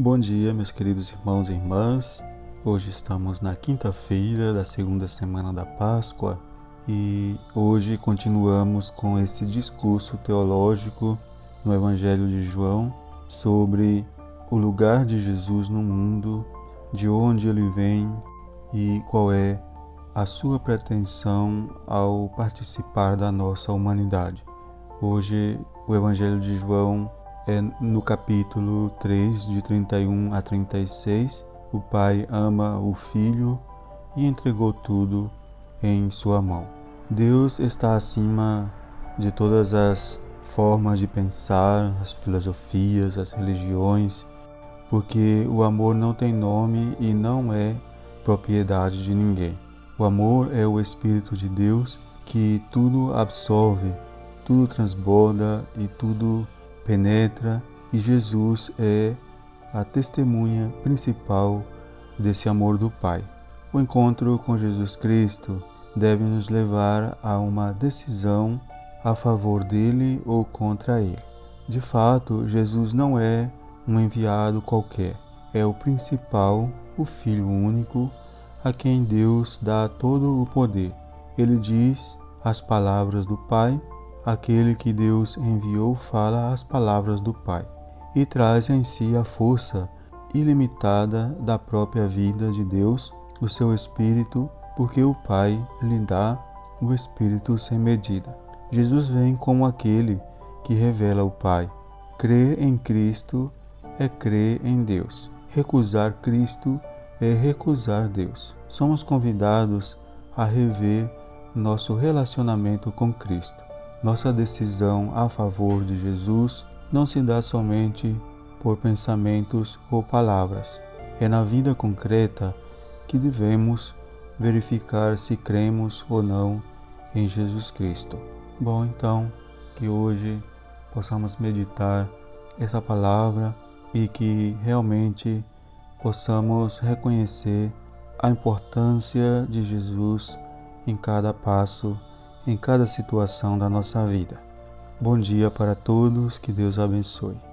Bom dia, meus queridos irmãos e irmãs. Hoje estamos na quinta-feira da segunda semana da Páscoa e hoje continuamos com esse discurso teológico no Evangelho de João sobre o lugar de Jesus no mundo, de onde ele vem e qual é a sua pretensão ao participar da nossa humanidade. Hoje o Evangelho de João é no capítulo 3, de 31 a 36, o pai ama o filho e entregou tudo em sua mão. Deus está acima de todas as formas de pensar, as filosofias, as religiões, porque o amor não tem nome e não é propriedade de ninguém. O amor é o Espírito de Deus que tudo absorve, tudo transborda e tudo penetra e Jesus é a testemunha principal desse amor do Pai. O encontro com Jesus Cristo deve nos levar a uma decisão a favor dele ou contra ele. De fato, Jesus não é um enviado qualquer, é o principal, o Filho único, a quem Deus dá todo o poder. Ele diz as palavras do Pai aquele que Deus enviou fala as palavras do Pai e traz em si a força ilimitada da própria vida de Deus, o seu Espírito, porque o Pai lhe dá o Espírito sem medida. Jesus vem como aquele que revela o Pai. Crer em Cristo é crer em Deus. Recusar Cristo é recusar Deus. Somos convidados a rever nosso relacionamento com Cristo. Nossa decisão a favor de Jesus não se dá somente por pensamentos ou palavras. É na vida concreta que devemos verificar se cremos ou não em Jesus Cristo. Bom, então, que hoje possamos meditar essa palavra e que realmente possamos reconhecer a importância de Jesus em cada passo em cada situação da nossa vida. Bom dia para todos, que Deus abençoe.